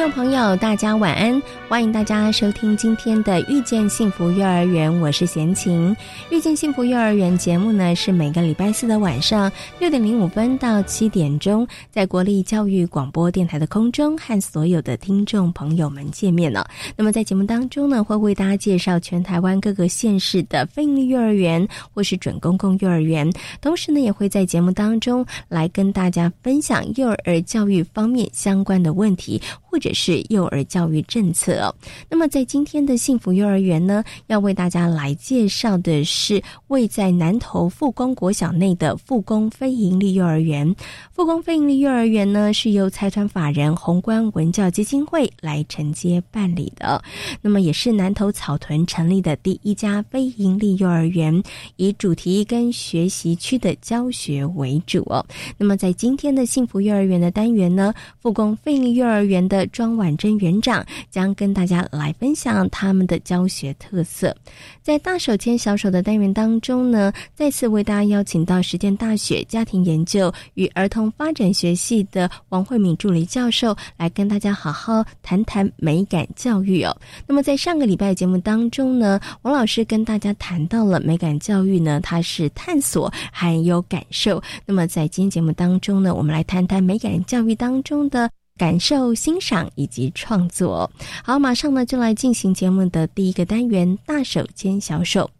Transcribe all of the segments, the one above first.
众朋友，大家晚安！欢迎大家收听今天的《遇见幸福幼儿园》，我是贤琴。《遇见幸福幼儿园》节目呢，是每个礼拜四的晚上六点零五分到七点钟，在国立教育广播电台的空中和所有的听众朋友们见面了。那么在节目当中呢，会为大家介绍全台湾各个县市的非营利幼儿园或是准公共幼儿园，同时呢，也会在节目当中来跟大家分享幼儿教育方面相关的问题。或者是幼儿教育政策哦。那么在今天的幸福幼儿园呢，要为大家来介绍的是位在南投复工国小内的复工非营利幼儿园。复工非营利幼儿园呢，是由财团法人宏观文教基金会来承接办理的。那么也是南投草屯成立的第一家非营利幼儿园，以主题跟学习区的教学为主哦。那么在今天的幸福幼儿园的单元呢，复工非营利幼儿园的庄婉珍园长将跟大家来分享他们的教学特色。在大手牵小手的单元当中呢，再次为大家邀请到实践大学家庭研究与儿童发展学系的王慧敏助理教授来跟大家好好谈谈美感教育哦。那么在上个礼拜节目当中呢，王老师跟大家谈到了美感教育呢，它是探索还有感受。那么在今天节目当中呢，我们来谈谈美感教育当中的。感受、欣赏以及创作。好，马上呢就来进行节目的第一个单元——大手牵小手。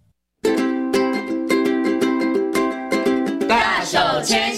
大手牵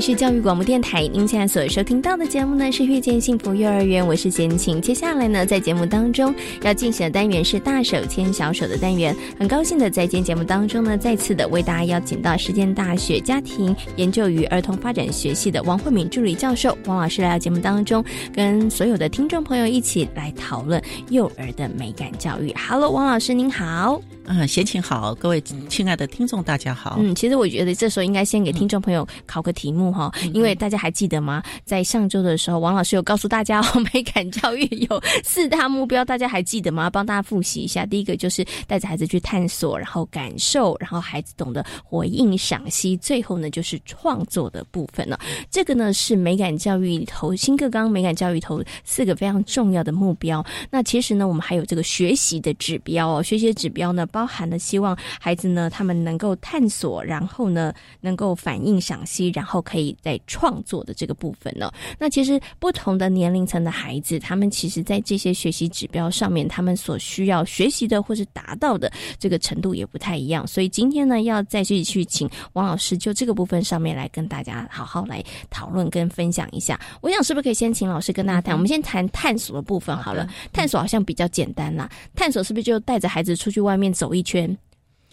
是教育广播电台，您现在所收听到的节目呢是《遇见幸福幼儿园》，我是贤晴。接下来呢，在节目当中要进行的单元是“大手牵小手”的单元。很高兴的在今天节目当中呢，再次的为大家邀请到实践大学家庭研究与儿童发展学系的王慧敏助理教授王老师来到节目当中，跟所有的听众朋友一起来讨论幼儿的美感教育。Hello，王老师您好。嗯，闲情好，各位亲爱的听众大家好。嗯，其实我觉得这时候应该先给听众朋友考个题目哈，因为大家还记得吗？在上周的时候，王老师有告诉大家哦，美感教育有四大目标，大家还记得吗？帮大家复习一下。第一个就是带着孩子去探索，然后感受，然后孩子懂得回应、赏析，最后呢就是创作的部分了。这个呢是美感教育里头新课纲美感教育里头四个非常重要的目标。那其实呢，我们还有这个学习的指标哦，学习的指标呢。包含了希望孩子呢，他们能够探索，然后呢，能够反应、赏析，然后可以在创作的这个部分呢。那其实不同的年龄层的孩子，他们其实在这些学习指标上面，他们所需要学习的或是达到的这个程度也不太一样。所以今天呢，要再去去请王老师就这个部分上面来跟大家好好来讨论跟分享一下。我想是不是可以先请老师跟大家谈？我们先谈探索的部分好了。探索好像比较简单啦，探索是不是就带着孩子出去外面走？走一圈，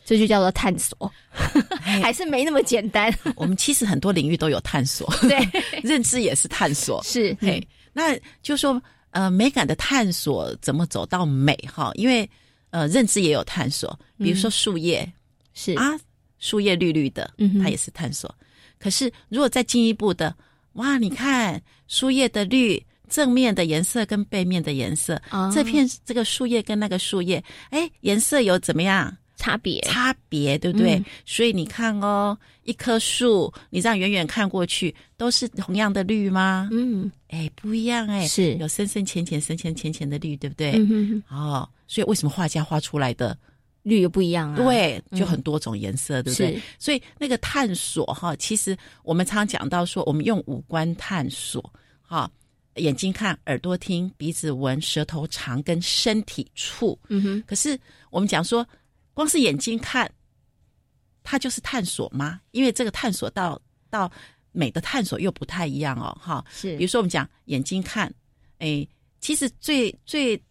这就叫做探索，还是没那么简单。我们其实很多领域都有探索，对，认知也是探索，是。嘿，那就说呃，美感的探索怎么走到美哈？因为呃，认知也有探索，比如说树叶是啊，树叶绿绿的，嗯，它也是探索。可是如果再进一步的，哇，你看树叶的绿。正面的颜色跟背面的颜色，这片这个树叶跟那个树叶，哎，颜色有怎么样差别？差别对不对？所以你看哦，一棵树，你这样远远看过去，都是同样的绿吗？嗯，哎，不一样哎，是有深深浅浅、深深浅浅的绿，对不对？嗯哦，所以为什么画家画出来的绿又不一样啊？对，就很多种颜色，对不对？所以那个探索哈，其实我们常讲到说，我们用五官探索哈。眼睛看，耳朵听，鼻子闻，舌头尝，跟身体触。嗯哼。可是我们讲说，光是眼睛看，它就是探索吗？因为这个探索到到美的探索又不太一样哦，哈。是，比如说我们讲眼睛看，哎，其实最最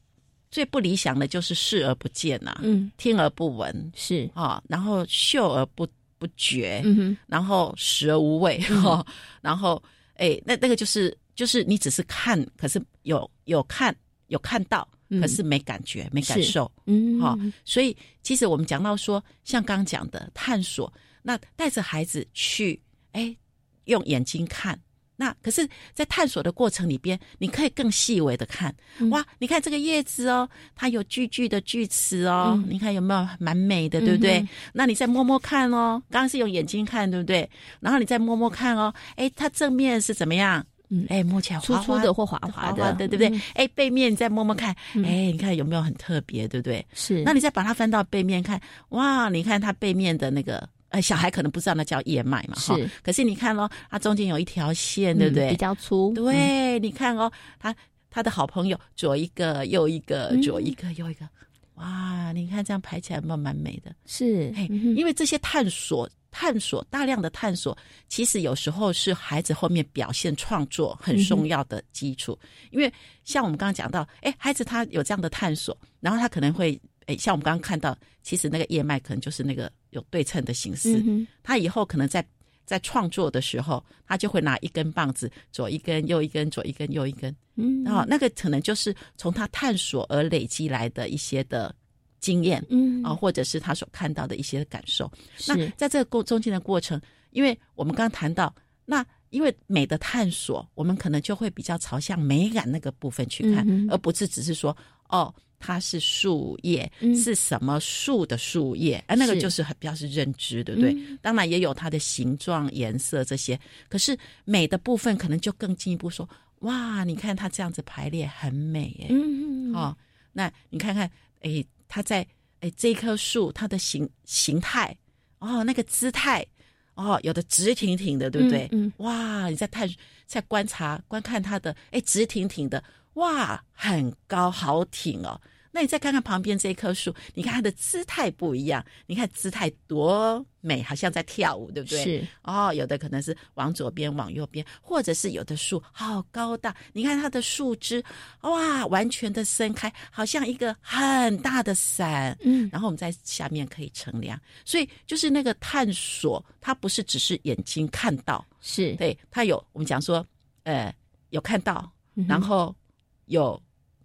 最不理想的就是视而不见呐，嗯，听而不闻，是啊，然后嗅而不不觉，嗯哼，然后食而无味，哈，然后哎，那那个就是就是你只是看，可是有有看有看到。可是没感觉，没感受，嗯，好，所以其实我们讲到说，像刚讲的探索，那带着孩子去，哎，用眼睛看，那可是，在探索的过程里边，你可以更细微的看，哇，你看这个叶子哦，它有句句的句齿哦，你看有没有蛮美的，对不对？那你再摸摸看哦，刚刚是用眼睛看，对不对？然后你再摸摸看哦，哎，它正面是怎么样？嗯，哎，摸起来粗粗的或滑滑的，对对不对？哎，背面你再摸摸看，哎，你看有没有很特别，对不对？是。那你再把它翻到背面看，哇，你看它背面的那个，呃，小孩可能不知道那叫叶脉嘛，哈。是。可是你看咯，它中间有一条线，对不对？比较粗。对，你看哦，他他的好朋友左一个右一个，左一个右一个，哇，你看这样排起来，蛮蛮美的。是。嘿，因为这些探索。探索大量的探索，其实有时候是孩子后面表现创作很重要的基础。因为像我们刚刚讲到，哎，孩子他有这样的探索，然后他可能会，哎，像我们刚刚看到，其实那个叶脉可能就是那个有对称的形式。他以后可能在在创作的时候，他就会拿一根棒子，左一根，右一根，左一根，右一根。嗯，然后那个可能就是从他探索而累积来的一些的。经验，嗯啊，或者是他所看到的一些感受。那在这个过中间的过程，因为我们刚刚谈到，那因为美的探索，我们可能就会比较朝向美感那个部分去看，而不是只是说，哦，它是树叶，是什么树的树叶？哎，那个就是很比较是认知，对不对？当然也有它的形状、颜色这些。可是美的部分，可能就更进一步说，哇，你看它这样子排列很美，哎，嗯嗯，哦，那你看看，哎。它在哎，这棵树它的形形态哦，那个姿态哦，有的直挺挺的，对不对？嗯，哇，你在探在观察观看它的哎，直挺挺的，哇，很高好挺哦。那你再看看旁边这一棵树，你看它的姿态不一样，你看姿态多美，好像在跳舞，对不对？是哦，有的可能是往左边，往右边，或者是有的树好高大，你看它的树枝，哇，完全的伸开，好像一个很大的伞。嗯，然后我们在下面可以乘凉，所以就是那个探索，它不是只是眼睛看到，是对，它有我们讲说，呃，有看到，然后有。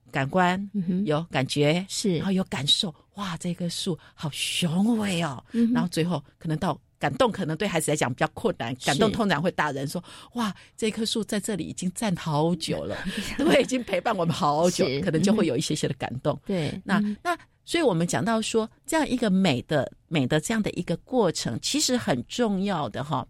感官有感觉是，然后有感受，哇，这棵树好雄伟哦。然后最后可能到感动，可能对孩子来讲比较困难。感动通常会大人说，哇，这棵树在这里已经站好久了，对，已经陪伴我们好久，可能就会有一些些的感动。对，那那，所以我们讲到说，这样一个美的美的这样的一个过程，其实很重要的哈。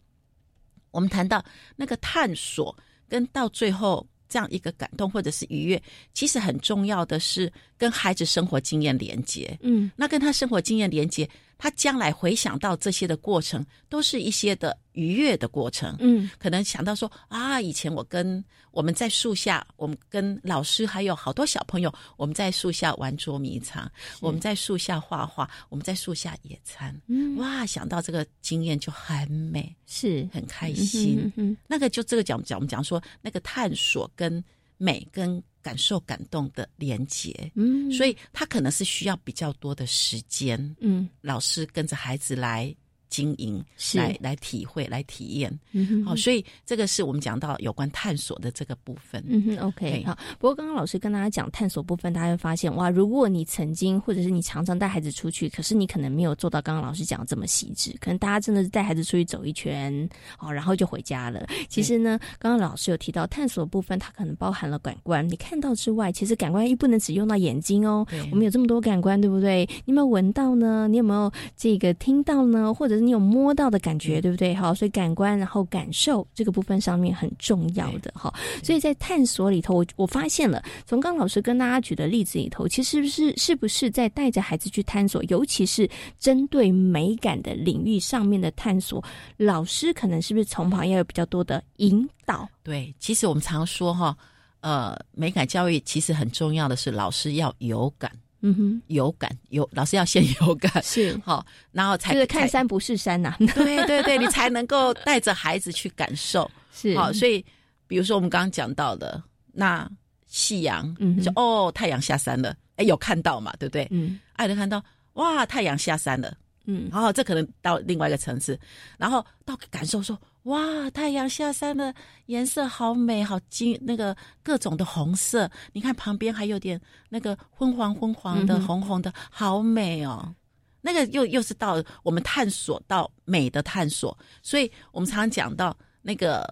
我们谈到那个探索，跟到最后。这样一个感动或者是愉悦，其实很重要的是跟孩子生活经验连接。嗯，那跟他生活经验连接。他将来回想到这些的过程，都是一些的愉悦的过程。嗯，可能想到说啊，以前我跟我们在树下，我们跟老师还有好多小朋友，我们在树下玩捉迷藏，我们在树下画画，我们在树下野餐。嗯，哇，想到这个经验就很美，是很开心。嗯，那个就这个讲讲，我们讲说那个探索跟美跟。感受感动的连结，嗯，所以他可能是需要比较多的时间，嗯，老师跟着孩子来。经营来来体会来体验，好，所以这个是我们讲到有关探索的这个部分。嗯哼，OK，好。不过刚刚老师跟大家讲探索部分，大家会发现哇，如果你曾经或者是你常常带孩子出去，可是你可能没有做到刚刚老师讲的这么细致，可能大家真的是带孩子出去走一圈，哦，然后就回家了。其实呢，刚刚老师有提到探索部分，它可能包含了感官，你看到之外，其实感官又不能只用到眼睛哦。我们有这么多感官，对不对？你有没有闻到呢？你有没有这个听到呢？或者你有摸到的感觉，对不对？好，所以感官然后感受这个部分上面很重要的哈。所以在探索里头，我我发现了，从刚老师跟大家举的例子里头，其实是是不是在带着孩子去探索，尤其是针对美感的领域上面的探索，老师可能是不是从旁要有比较多的引导？对，其实我们常说哈，呃，美感教育其实很重要的是老师要有感。嗯哼，有感有老师要先有感。是。好，然后才就是看山不是山 呐，对对对，你才能够带着孩子去感受。是。好，所以比如说我们刚刚讲到的那夕阳，嗯就哦太阳下山了，哎有看到嘛，对不对？嗯。爱人看到哇太阳下山了，嗯。然后这可能到另外一个层次，然后到感受说哇太阳下山了，颜色好美，好金，那个各种的红色，你看旁边还有点那个昏黄昏黄的、红红的，好美哦。那个又又是到我们探索到美的探索，所以我们常常讲到那个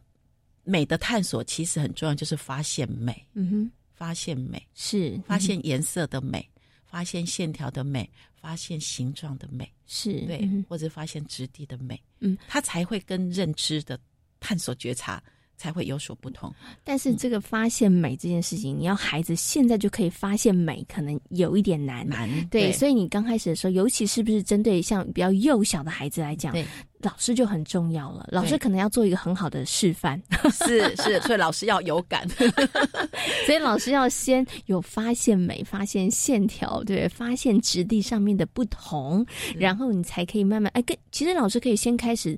美的探索，其实很重要，就是发现美，嗯哼，发现美，是发现颜色的美，发现线条的美，发现形状的美。是对，嗯或者发现质地的美，嗯，他才会跟认知的探索觉察才会有所不同。但是这个发现美这件事情，你要孩子现在就可以发现美，可能有一点难。难对，所以你刚开始的时候，尤其是不是针对像比较幼小的孩子来讲，对老师就很重要了。老师可能要做一个很好的示范，是是，所以老师要有感。所以老师要先有发现美，发现线条，对，发现质地上面的不同，然后你才可以慢慢哎，跟其实老师可以先开始。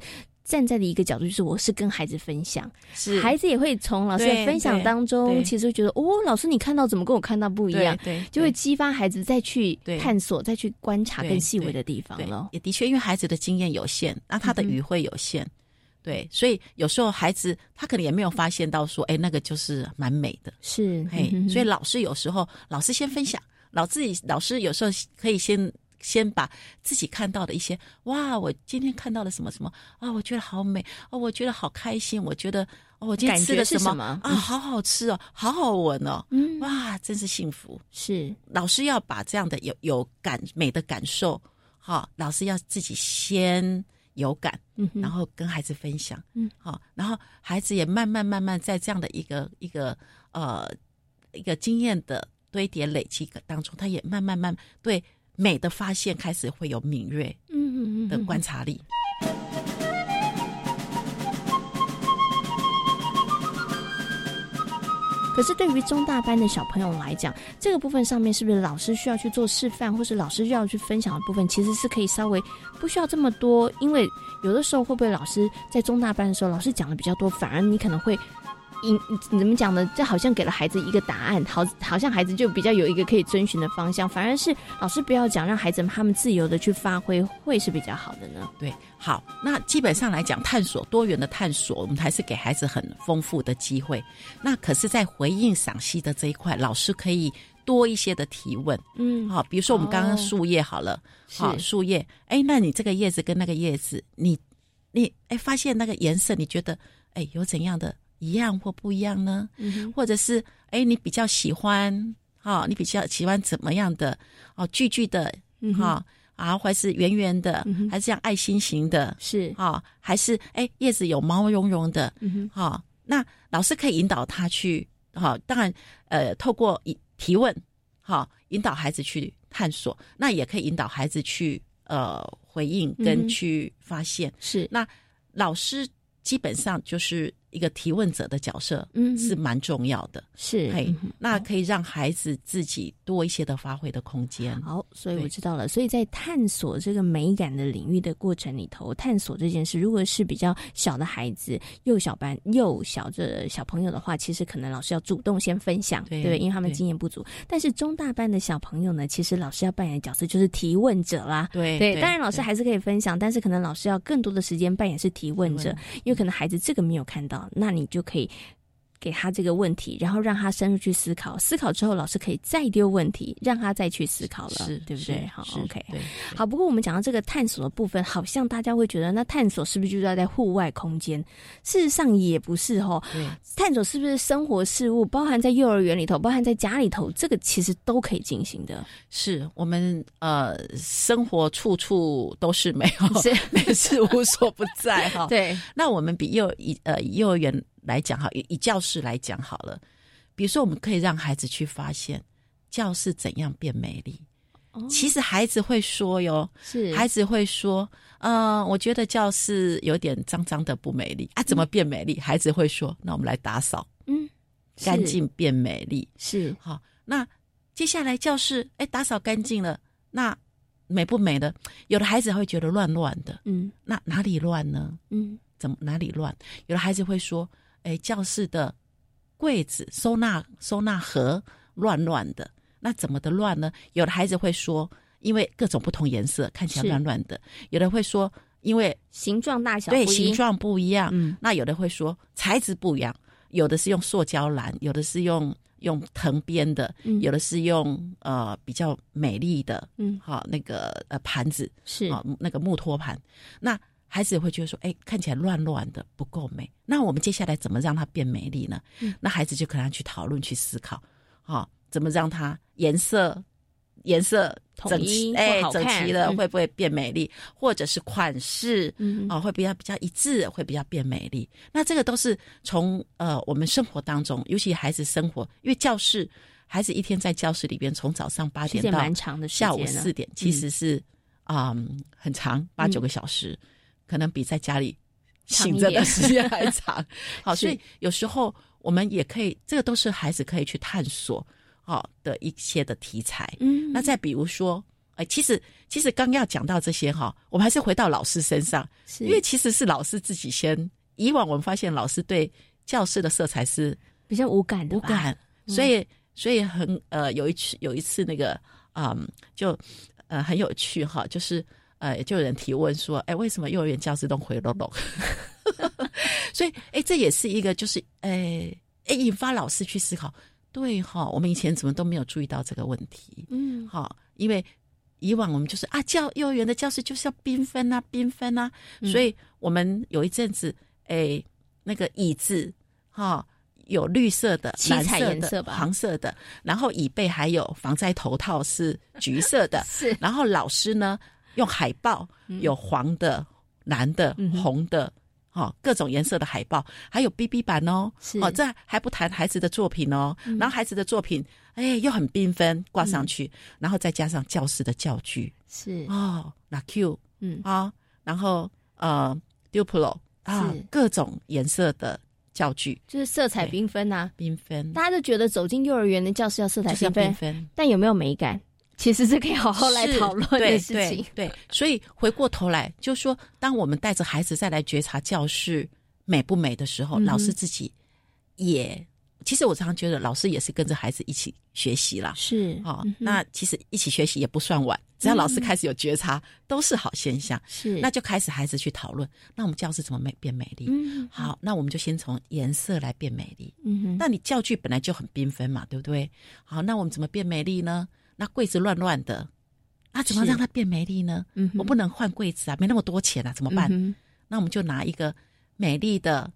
站在的一个角度就是，我是跟孩子分享，是孩子也会从老师的分享当中，其实会觉得哦，老师你看到怎么跟我看到不一样，对，就会激发孩子再去探索、再去观察更细微的地方了。也的确，因为孩子的经验有限，那他的语汇有限，嗯、对，所以有时候孩子他可能也没有发现到说，哎，那个就是蛮美的，是，嘿，所以老师有时候老师先分享，老自己老师有时候可以先。先把自己看到的一些，哇，我今天看到了什么什么啊，我觉得好美哦，我觉得好开心，我觉得哦，我今天吃了什么啊，好好吃哦，好好闻哦，嗯，哇，真是幸福。是老师要把这样的有有感美的感受，哈，老师要自己先有感，嗯，然后跟孩子分享，嗯，好，然后孩子也慢慢慢慢在这样的一个一个呃一个经验的堆叠累积当中，他也慢慢慢对。美的发现开始会有敏锐嗯的观察力。可是对于中大班的小朋友来讲，这个部分上面是不是老师需要去做示范，或是老师需要去分享的部分，其实是可以稍微不需要这么多？因为有的时候会不会老师在中大班的时候，老师讲的比较多，反而你可能会。你怎么讲呢？这好像给了孩子一个答案，好，好像孩子就比较有一个可以遵循的方向。反而是老师不要讲，让孩子们他们自由的去发挥，会是比较好的呢。对，好，那基本上来讲，探索多元的探索，我们还是给孩子很丰富的机会。那可是，在回应赏析的这一块，老师可以多一些的提问。嗯，好，比如说我们刚刚树叶好了，好、哦、树叶，哎，那你这个叶子跟那个叶子，你你哎发现那个颜色，你觉得哎有怎样的？一样或不一样呢？嗯、或者是哎，你比较喜欢哈、哦？你比较喜欢怎么样的哦？聚聚的哈、哦、啊，还是圆圆的，嗯、还是像爱心型的？是哈、哦，还是哎叶子有毛茸茸的？嗯哈、哦，那老师可以引导他去哈、哦，当然呃，透过提问哈、哦，引导孩子去探索，那也可以引导孩子去呃回应跟去发现。是那老师基本上就是。一个提问者的角色，嗯，是蛮重要的，是，嘿，那可以让孩子自己多一些的发挥的空间。好，所以我知道了。所以在探索这个美感的领域的过程里头，探索这件事，如果是比较小的孩子，幼小班、幼小的小朋友的话，其实可能老师要主动先分享，对对，因为他们经验不足。但是中大班的小朋友呢，其实老师要扮演的角色就是提问者啦，对对。当然，老师还是可以分享，但是可能老师要更多的时间扮演是提问者，因为可能孩子这个没有看到。那你就可以给他这个问题，然后让他深入去思考。思考之后，老师可以再丢问题，让他再去思考了，是对不对？好，OK，对好。不过我们讲到这个探索的部分，好像大家会觉得，那探索是不是就是要在户外空间？事实上也不是哦。探索是不是生活事物，包含在幼儿园里头，包含在家里头，这个其实都可以进行的。是我们呃，生活处处都是美好，是 美是无所不在哈。对，那我们比幼以呃幼儿园来讲好，以以教室来讲好了，比如说我们可以让孩子去发现教室怎样变美丽。哦、其实孩子会说哟，是孩子会说，嗯、呃，我觉得教室有点脏脏的不美丽啊，怎么变美丽？嗯、孩子会说，那我们来打扫，嗯，干净变美丽是好。那接下来教室哎打扫干净了，那美不美的？有的孩子会觉得乱乱的，嗯，那哪里乱呢？嗯，怎么哪里乱？有的孩子会说，哎，教室的柜子收纳收纳盒乱乱的，那怎么的乱呢？有的孩子会说，因为各种不同颜色看起来乱乱的；有的会说，因为形状大小对形状不一样，嗯，那有的会说材质不一样。有的是用塑胶篮，有的是用用藤编的，有的是用呃比较美丽的，嗯，好那个呃盘子是啊那个木托盘。那孩子会觉得说，哎，看起来乱乱的不够美。那我们接下来怎么让它变美丽呢？嗯，那孩子就可能去讨论去思考，啊，怎么让它颜色。颜色整齐，哎，整齐了会不会变美丽？或者是款式，啊，会比较比较一致，会比较变美丽。那这个都是从呃我们生活当中，尤其孩子生活，因为教室孩子一天在教室里边，从早上八点到下午四点，其实是啊很长，八九个小时，可能比在家里醒着的时间还长。好，所以有时候我们也可以，这个都是孩子可以去探索。好的一些的题材，嗯，那再比如说，哎，其实其实刚要讲到这些哈，我们还是回到老师身上，是因为其实是老师自己先。以往我们发现老师对教室的色彩是比较无感的，无感，所以所以很呃有一次有一次那个嗯就呃很有趣哈，就是呃就有人提问说，哎，为什么幼儿园教室都灰隆隆？所以哎这也是一个就是哎哎引发老师去思考。对哈，我们以前怎么都没有注意到这个问题？嗯，好，因为以往我们就是啊，教幼儿园的教室就是要缤纷啊，缤纷啊，所以我们有一阵子，哎，那个椅子哈有绿色的、七彩颜色的、黄色的，然后椅背还有防灾头套是橘色的，是，然后老师呢用海报有黄的、蓝的、红的。哦，各种颜色的海报，还有 BB 版哦。哦，这还不谈孩子的作品哦。然后孩子的作品，哎，又很缤纷，挂上去，然后再加上教师的教具，是哦，那 Q，嗯啊，然后呃，Duplo 啊，各种颜色的教具，就是色彩缤纷呐，缤纷。大家都觉得走进幼儿园的教室要色彩缤纷，但有没有美感？其实是可以好好来讨论的事情。对，所以回过头来，就说当我们带着孩子再来觉察教室美不美的时候，老师自己也，其实我常常觉得老师也是跟着孩子一起学习啦。是，哦，那其实一起学习也不算晚，只要老师开始有觉察，都是好现象。是，那就开始孩子去讨论，那我们教室怎么美变美丽？嗯，好，那我们就先从颜色来变美丽。嗯哼，那你教具本来就很缤纷嘛，对不对？好，那我们怎么变美丽呢？那柜子乱乱的，那怎么让它变美丽呢？嗯，我不能换柜子啊，没那么多钱啊，怎么办？那我们就拿一个美丽的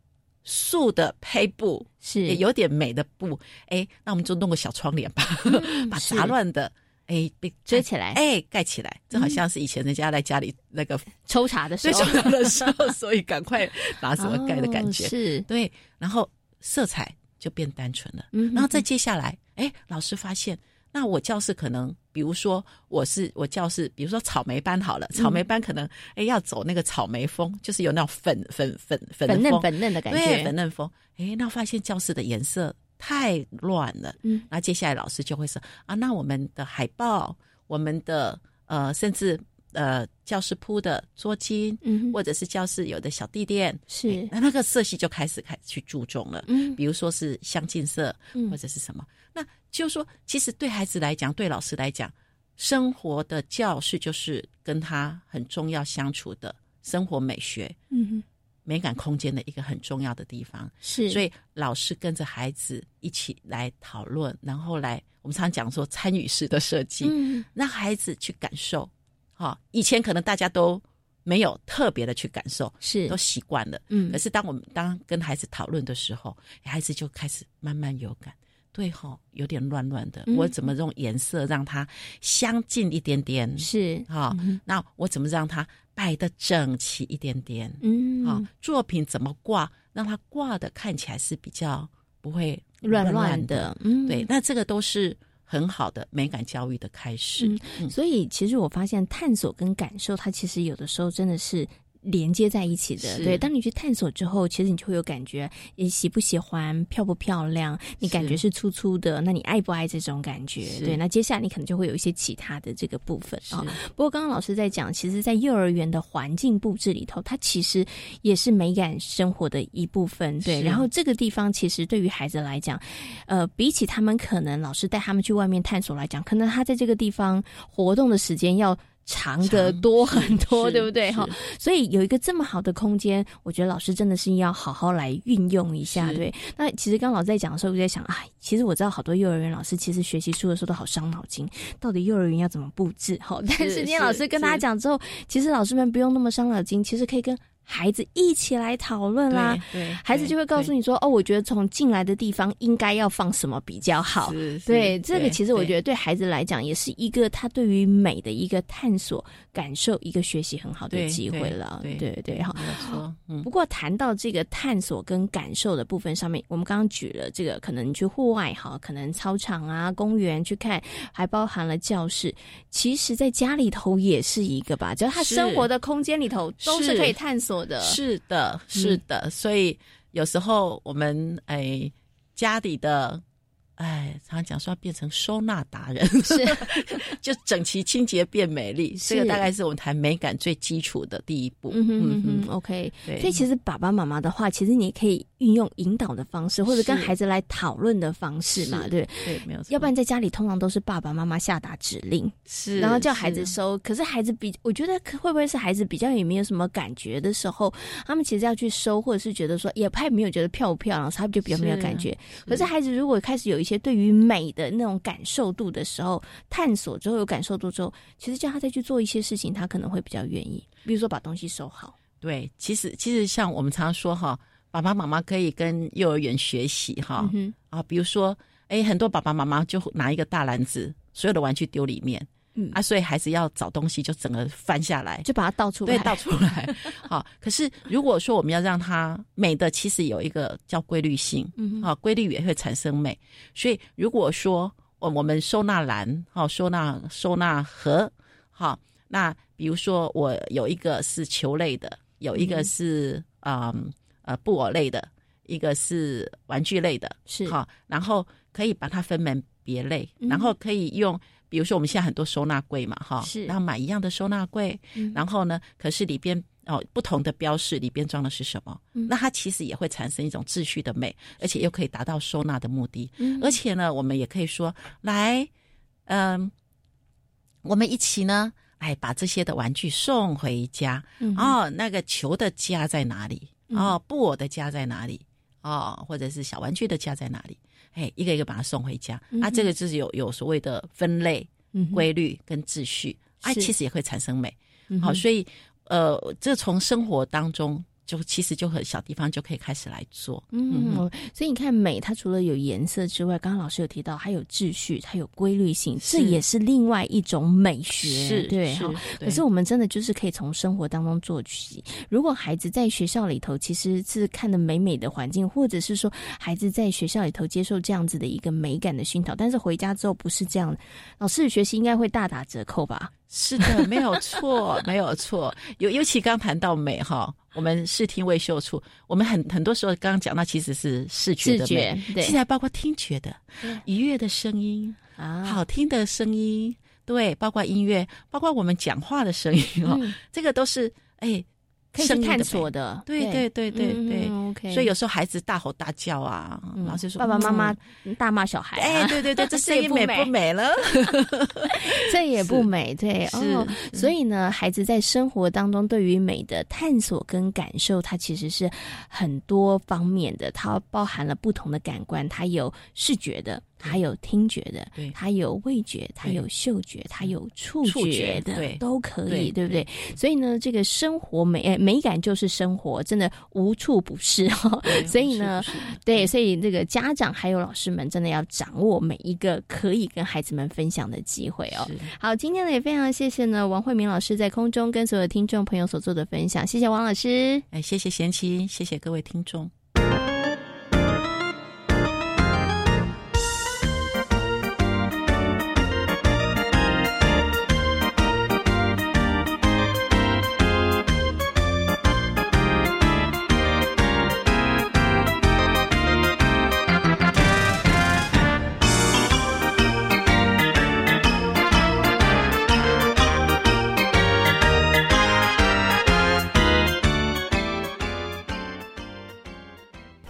素的胚布，是有点美的布，哎，那我们就弄个小窗帘吧，把杂乱的哎被遮起来，哎盖起来，这好像是以前人家在家里那个抽查的时候，抽查的时候，所以赶快拿什么盖的感觉，是对，然后色彩就变单纯了，嗯，然后再接下来，哎，老师发现。那我教室可能，比如说我是我教室，比如说草莓班好了，草莓班可能哎要走那个草莓风，就是有那种粉粉粉粉粉嫩粉嫩的感觉，对粉嫩风。哎，那发现教室的颜色太乱了，嗯，那接下来老师就会说啊，那我们的海报，我们的呃，甚至呃教室铺的桌巾，嗯，或者是教室有的小地垫，是。那那个色系就开始开始去注重了，嗯，比如说是相近色，嗯，或者是什么。那就说，其实对孩子来讲，对老师来讲，生活的教室就是跟他很重要相处的生活美学，嗯哼，美感空间的一个很重要的地方。是，所以老师跟着孩子一起来讨论，然后来我们常讲说参与式的设计，嗯，让孩子去感受。哈，以前可能大家都没有特别的去感受，是都习惯了，嗯。可是当我们当跟孩子讨论的时候，孩子就开始慢慢有感。对哈，有点乱乱的，我怎么用颜色让它相近一点点？是哈，那我怎么让它摆的整齐一点点？嗯，啊，作品怎么挂，让它挂的看起来是比较不会乱乱的？嗯，对，那这个都是很好的美感教育的开始。所以，其实我发现探索跟感受，它其实有的时候真的是。连接在一起的。对，当你去探索之后，其实你就会有感觉，你喜不喜欢，漂不漂亮，你感觉是粗粗的，那你爱不爱这种感觉？对，那接下来你可能就会有一些其他的这个部分啊。不过刚刚老师在讲，其实，在幼儿园的环境布置里头，它其实也是美感生活的一部分。对，然后这个地方其实对于孩子来讲，呃，比起他们可能老师带他们去外面探索来讲，可能他在这个地方活动的时间要。长的多很多，对不对？哈，所以有一个这么好的空间，我觉得老师真的是要好好来运用一下，对。那其实刚老师在讲的时候，我在想哎，其实我知道好多幼儿园老师其实学习书的时候都好伤脑筋，到底幼儿园要怎么布置？哈，但是今天老师跟大家讲之后，其实老师们不用那么伤脑筋，其实可以跟。孩子一起来讨论啦，孩子就会告诉你说：“哦，我觉得从进来的地方应该要放什么比较好。”对，这个其实我觉得对孩子来讲也是一个他对于美的一个探索、感受、一个学习很好的机会了。对对对，好。不过谈到这个探索跟感受的部分上面，我们刚刚举了这个，可能去户外哈，可能操场啊、公园去看，还包含了教室。其实，在家里头也是一个吧，只要他生活的空间里头都是可以探索。是的，是的，所以有时候我们哎家里的。哎，常常讲说要变成收纳达人，是 就整齐清洁变美丽，这个大概是我们谈美感最基础的第一步。嗯嗯嗯，OK。所以其实爸爸妈妈的话，其实你可以运用引导的方式，或者跟孩子来讨论的方式嘛，对对，没有。要不然在家里通常都是爸爸妈妈下达指令，是，然后叫孩子收。可是孩子比，我觉得会不会是孩子比较也没有什么感觉的时候，他们其实要去收，或者是觉得说也他也没有觉得漂不漂亮，他们就比较没有感觉。可是孩子如果开始有一些对于美的那种感受度的时候，探索之后有感受度之后，其实叫他再去做一些事情，他可能会比较愿意。比如说把东西收好。对，其实其实像我们常常说哈，爸爸妈妈可以跟幼儿园学习哈啊，比如说哎，很多爸爸妈妈就拿一个大篮子，所有的玩具丢里面。嗯。啊，所以孩子要找东西，就整个翻下来，就把它倒出来，对，倒出来。好，可是如果说我们要让它美的，其实有一个叫规律性，嗯，好，规律也会产生美。所以如果说我我们收纳篮，好，收纳收纳盒，好，那比如说我有一个是球类的，有一个是啊呃布偶类的，一个是玩具类的，是。好，然后可以把它分门别类，然后可以用。比如说，我们现在很多收纳柜嘛，哈，是，然后买一样的收纳柜，然后呢，可是里边哦不同的标示，里边装的是什么？那它其实也会产生一种秩序的美，而且又可以达到收纳的目的。而且呢，我们也可以说，来，嗯，我们一起呢，哎，把这些的玩具送回家。哦，那个球的家在哪里？哦，布偶的家在哪里？哦，或者是小玩具的家在哪里？哎，一个一个把它送回家，啊，这个就是有有所谓的分类、规律跟秩序，啊，其实也会产生美。好，所以呃，这从生活当中。就其实就很小地方就可以开始来做，嗯，所以你看美，它除了有颜色之外，刚刚老师有提到，它有秩序，它有规律性，这也是另外一种美学，是，对哈。可是我们真的就是可以从生活当中做起。如果孩子在学校里头其实是看的美美的环境，或者是说孩子在学校里头接受这样子的一个美感的熏陶，但是回家之后不是这样，老师的学习应该会大打折扣吧？是的，没有错，没有错。尤尤其刚谈到美哈。我们视听味嗅触，我们很很多时候刚刚讲到，其实是视觉的美，现在包括听觉的，愉悦的声音啊，好听的声音，对，包括音乐，包括我们讲话的声音哦，这个都是哎。可以探索的，对对对对对，OK。所以有时候孩子大吼大叫啊，老师说爸爸妈妈大骂小孩，哎，对对对，这声音美不美了？这也不美，对哦。所以呢，孩子在生活当中对于美的探索跟感受，它其实是很多方面的，它包含了不同的感官，它有视觉的。它有听觉的，它有味觉，它有嗅觉，它有触觉的，都可以，对不对？所以呢，这个生活美美感就是生活，真的无处不是哈。所以呢，对，所以这个家长还有老师们，真的要掌握每一个可以跟孩子们分享的机会哦。好，今天呢也非常谢谢呢王慧明老师在空中跟所有听众朋友所做的分享，谢谢王老师，哎，谢谢贤妻，谢谢各位听众。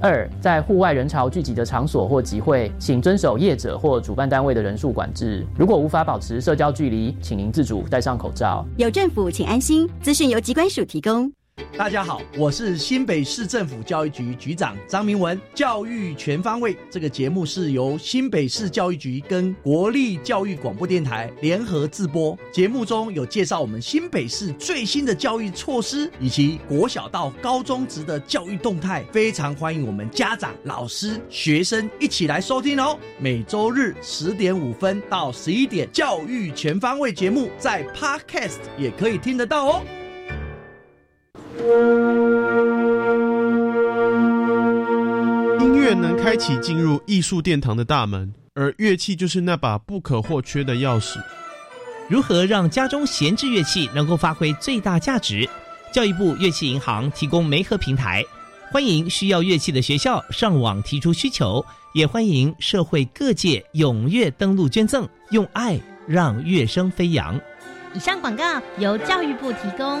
二，在户外人潮聚集的场所或集会，请遵守业者或主办单位的人数管制。如果无法保持社交距离，请您自主戴上口罩。有政府，请安心。资讯由机关署提供。大家好，我是新北市政府教育局局长张明文。教育全方位这个节目是由新北市教育局跟国立教育广播电台联合制播。节目中有介绍我们新北市最新的教育措施，以及国小到高中职的教育动态，非常欢迎我们家长、老师、学生一起来收听哦。每周日十点五分到十一点，教育全方位节目在 Podcast 也可以听得到哦。音乐能开启进入艺术殿堂的大门，而乐器就是那把不可或缺的钥匙。如何让家中闲置乐器能够发挥最大价值？教育部乐器银行提供媒合平台，欢迎需要乐器的学校上网提出需求，也欢迎社会各界踊跃登录捐赠，用爱让乐声飞扬。以上广告由教育部提供。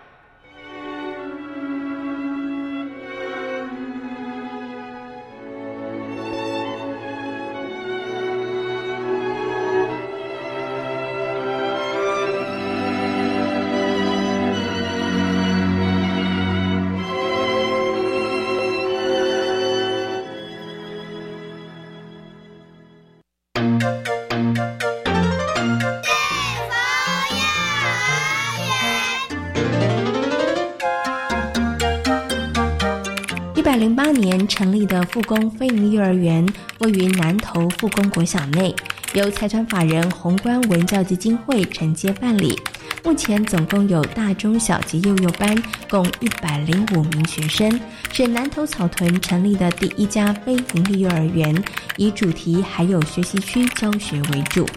的复工非营幼儿园位于南投复工国小内，由财团法人宏观文教基金会承接办理。目前总共有大中小及幼幼班，共一百零五名学生，是南投草屯成立的第一家非营利幼儿园，以主题还有学习区教学为主。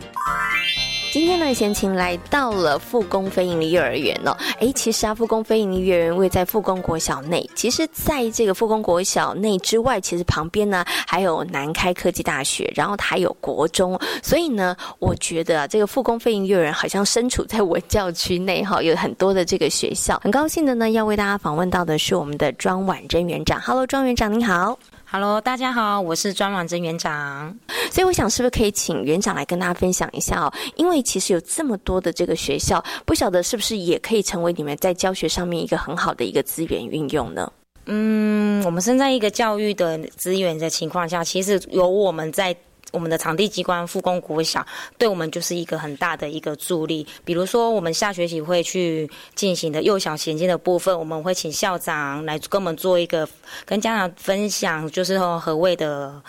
今天呢，贤琴来到了复工非营利幼儿园哦。哎，其实啊，复工非营利幼儿园位在复工国小内。其实，在这个复工国小内之外，其实旁边呢还有南开科技大学，然后还有国中。所以呢，我觉得这个复工非营幼儿园好像身处在文教区内哈，有很多的这个学校。很高兴的呢，要为大家访问到的是我们的庄婉珍园长。Hello，庄园长您好。Hello，大家好，我是庄婉珍园长。所以我想，是不是可以请园长来跟大家分享一下哦？因为其实有这么多的这个学校，不晓得是不是也可以成为你们在教学上面一个很好的一个资源运用呢？嗯，我们身在一个教育的资源的情况下，其实有我们在。我们的场地机关复工国小，对我们就是一个很大的一个助力。比如说，我们下学期会去进行的幼小衔接的部分，我们会请校长来跟我们做一个跟家长分享，就是说何谓的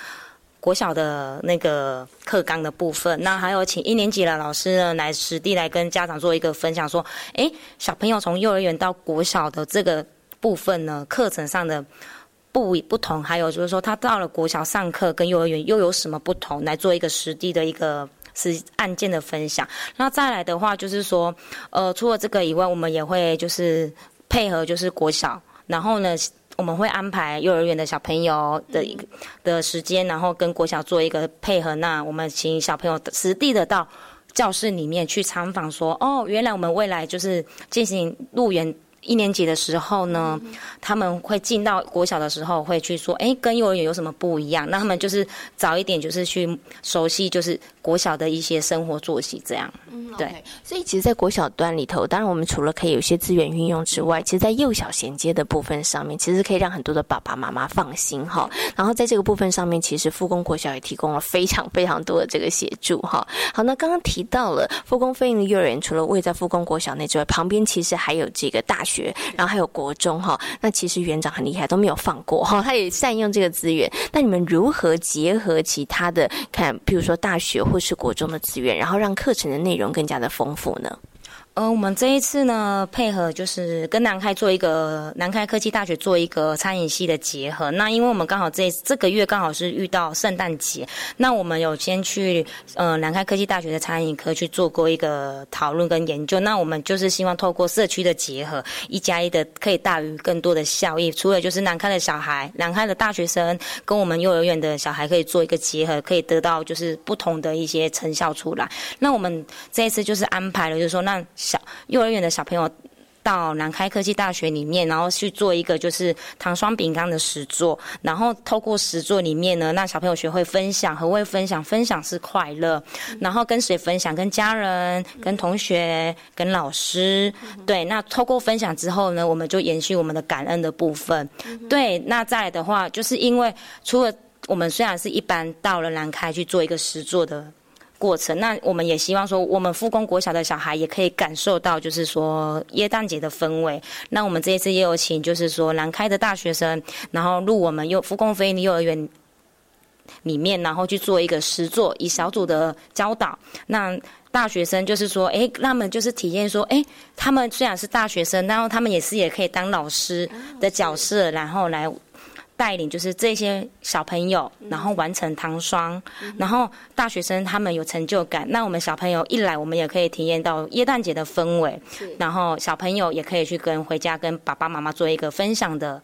国小的那个课纲的部分。那还有请一年级的老师呢来实地来跟家长做一个分享，说，哎，小朋友从幼儿园到国小的这个部分呢，课程上的。不不同，还有就是说，他到了国小上课跟幼儿园又有什么不同？来做一个实地的一个是案件的分享。那再来的话，就是说，呃，除了这个以外，我们也会就是配合就是国小，然后呢，我们会安排幼儿园的小朋友的一个的时间，然后跟国小做一个配合。那我们请小朋友实地的到教室里面去参访，说，哦，原来我们未来就是进行入园。一年级的时候呢，他们会进到国小的时候，会去说，哎，跟幼儿园有什么不一样？那他们就是早一点，就是去熟悉，就是国小的一些生活作息这样。嗯，对。所以其实，在国小端里头，当然我们除了可以有些资源运用之外，其实，在幼小衔接的部分上面，其实可以让很多的爸爸妈妈放心哈。然后在这个部分上面，其实复工国小也提供了非常非常多的这个协助哈。好，那刚刚提到了复工飞营的幼儿园，除了位在复工国小内之外，旁边其实还有这个大学。然后还有国中哈，那其实园长很厉害，都没有放过哈，他也善用这个资源。那你们如何结合其他的看，比如说大学或是国中的资源，然后让课程的内容更加的丰富呢？呃，我们这一次呢，配合就是跟南开做一个南开科技大学做一个餐饮系的结合。那因为我们刚好这这个月刚好是遇到圣诞节，那我们有先去呃南开科技大学的餐饮科去做过一个讨论跟研究。那我们就是希望透过社区的结合，一加一的可以大于更多的效益。除了就是南开的小孩、南开的大学生跟我们幼儿园的小孩可以做一个结合，可以得到就是不同的一些成效出来。那我们这一次就是安排了，就是说那。小幼儿园的小朋友到南开科技大学里面，然后去做一个就是糖霜饼干的实作，然后透过实作里面呢，让小朋友学会分享，何谓分享？分享是快乐，然后跟谁分享？跟家人、跟同学、跟老师。对，那透过分享之后呢，我们就延续我们的感恩的部分。对，那再来的话，就是因为除了我们虽然是一般到了南开去做一个实作的。过程，那我们也希望说，我们复工国小的小孩也可以感受到，就是说耶诞节的氛围。那我们这一次也有请，就是说南开的大学生，然后入我们幼复工非营利幼儿园里面，然后去做一个实作，以小组的教导。那大学生就是说，哎，他们就是体验说，哎，他们虽然是大学生，然后他们也是也可以当老师的角色，然后来。带领就是这些小朋友，然后完成糖霜，然后大学生他们有成就感。那我们小朋友一来，我们也可以体验到耶诞节的氛围，然后小朋友也可以去跟回家跟爸爸妈妈做一个分享的。